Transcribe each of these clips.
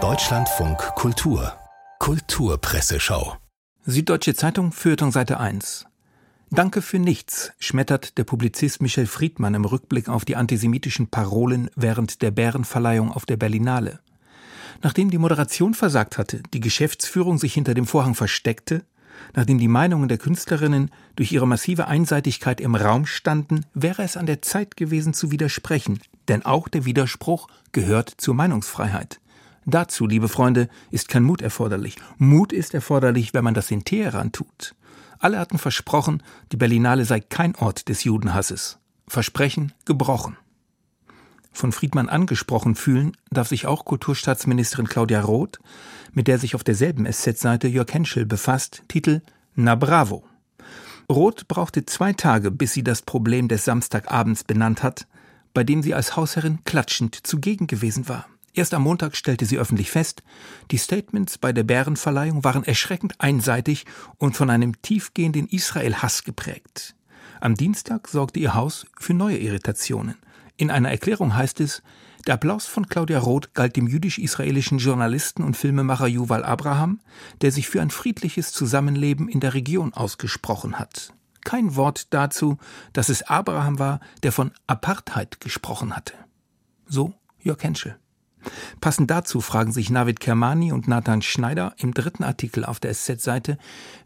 Deutschlandfunk Kultur. Kulturpresseschau. Süddeutsche Zeitung, Feuilleton Seite 1 Danke für nichts, schmettert der Publizist Michel Friedmann im Rückblick auf die antisemitischen Parolen während der Bärenverleihung auf der Berlinale. Nachdem die Moderation versagt hatte, die Geschäftsführung sich hinter dem Vorhang versteckte, nachdem die Meinungen der Künstlerinnen durch ihre massive Einseitigkeit im Raum standen, wäre es an der Zeit gewesen zu widersprechen, denn auch der Widerspruch gehört zur Meinungsfreiheit. Dazu, liebe Freunde, ist kein Mut erforderlich. Mut ist erforderlich, wenn man das in Teheran tut. Alle hatten versprochen, die Berlinale sei kein Ort des Judenhasses. Versprechen gebrochen. Von Friedmann angesprochen fühlen darf sich auch Kulturstaatsministerin Claudia Roth, mit der sich auf derselben SZ-Seite Jörg Henschel befasst, Titel Na Bravo. Roth brauchte zwei Tage, bis sie das Problem des Samstagabends benannt hat, bei dem sie als Hausherrin klatschend zugegen gewesen war. Erst am Montag stellte sie öffentlich fest, die Statements bei der Bärenverleihung waren erschreckend einseitig und von einem tiefgehenden Israel-Hass geprägt. Am Dienstag sorgte ihr Haus für neue Irritationen. In einer Erklärung heißt es, der Applaus von Claudia Roth galt dem jüdisch-israelischen Journalisten und Filmemacher Yuval Abraham, der sich für ein friedliches Zusammenleben in der Region ausgesprochen hat. Kein Wort dazu, dass es Abraham war, der von Apartheid gesprochen hatte. So Jörg Henschel. Passend dazu fragen sich Navid Kermani und Nathan Schneider im dritten Artikel auf der SZ-Seite,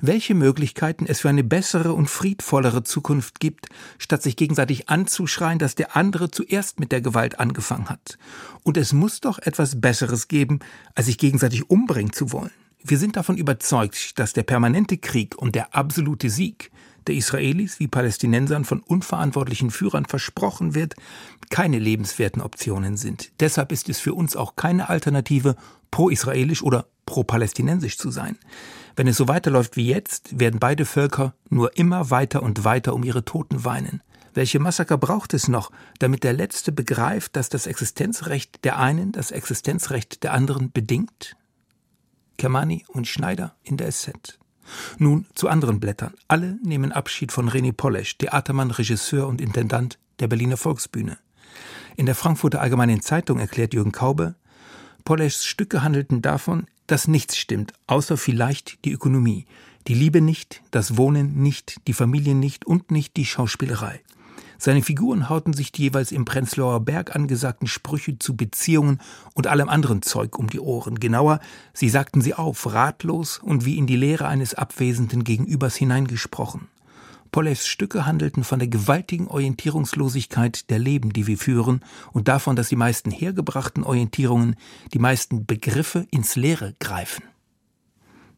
welche Möglichkeiten es für eine bessere und friedvollere Zukunft gibt, statt sich gegenseitig anzuschreien, dass der andere zuerst mit der Gewalt angefangen hat. Und es muss doch etwas Besseres geben, als sich gegenseitig umbringen zu wollen. Wir sind davon überzeugt, dass der permanente Krieg und der absolute Sieg der Israelis wie Palästinensern von unverantwortlichen Führern versprochen wird, keine lebenswerten Optionen sind. Deshalb ist es für uns auch keine Alternative, pro-israelisch oder pro-palästinensisch zu sein. Wenn es so weiterläuft wie jetzt, werden beide Völker nur immer weiter und weiter um ihre Toten weinen. Welche Massaker braucht es noch, damit der Letzte begreift, dass das Existenzrecht der einen das Existenzrecht der anderen bedingt? Kermani und Schneider in der SZ. Nun zu anderen Blättern. Alle nehmen Abschied von René Polesch, Theatermann, Regisseur und Intendant der Berliner Volksbühne. In der Frankfurter Allgemeinen Zeitung erklärt Jürgen Kaube, Poleschs Stücke handelten davon, dass nichts stimmt, außer vielleicht die Ökonomie, die Liebe nicht, das Wohnen nicht, die Familie nicht und nicht die Schauspielerei. Seine Figuren hauten sich die jeweils im Prenzlauer Berg angesagten Sprüche zu Beziehungen und allem anderen Zeug um die Ohren. Genauer, sie sagten sie auf, ratlos und wie in die Leere eines abwesenden Gegenübers hineingesprochen. Pollevs Stücke handelten von der gewaltigen Orientierungslosigkeit der Leben, die wir führen, und davon, dass die meisten hergebrachten Orientierungen, die meisten Begriffe ins Leere greifen.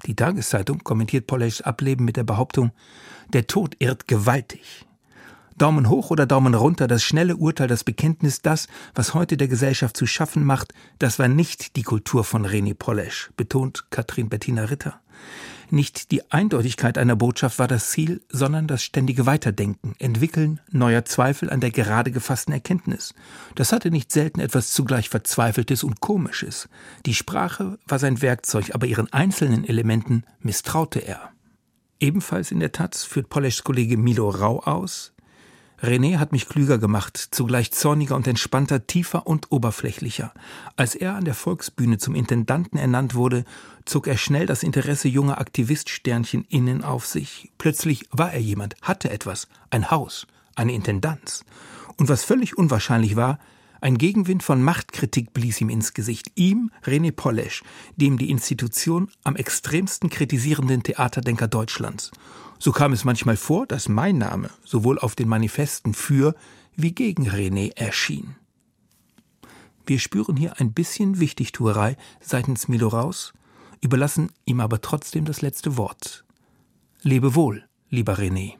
Die Tageszeitung kommentiert Pollevs Ableben mit der Behauptung, der Tod irrt gewaltig. Daumen hoch oder Daumen runter, das schnelle Urteil, das Bekenntnis, das, was heute der Gesellschaft zu schaffen macht, das war nicht die Kultur von René Polesch, betont Katrin Bettina Ritter. Nicht die Eindeutigkeit einer Botschaft war das Ziel, sondern das ständige Weiterdenken, Entwickeln neuer Zweifel an der gerade gefassten Erkenntnis. Das hatte nicht selten etwas zugleich Verzweifeltes und Komisches. Die Sprache war sein Werkzeug, aber ihren einzelnen Elementen misstraute er. Ebenfalls in der Taz führt Poleschs Kollege Milo Rau aus, René hat mich klüger gemacht, zugleich zorniger und entspannter, tiefer und oberflächlicher. Als er an der Volksbühne zum Intendanten ernannt wurde, zog er schnell das Interesse junger Aktiviststernchen innen auf sich. Plötzlich war er jemand, hatte etwas, ein Haus, eine Intendanz. Und was völlig unwahrscheinlich war, ein Gegenwind von Machtkritik blies ihm ins Gesicht. Ihm, René Polesch, dem die Institution am extremsten kritisierenden Theaterdenker Deutschlands. So kam es manchmal vor, dass mein Name sowohl auf den Manifesten für wie gegen René erschien. Wir spüren hier ein bisschen Wichtigtuerei seitens Milo raus, überlassen ihm aber trotzdem das letzte Wort. Lebe wohl, lieber René.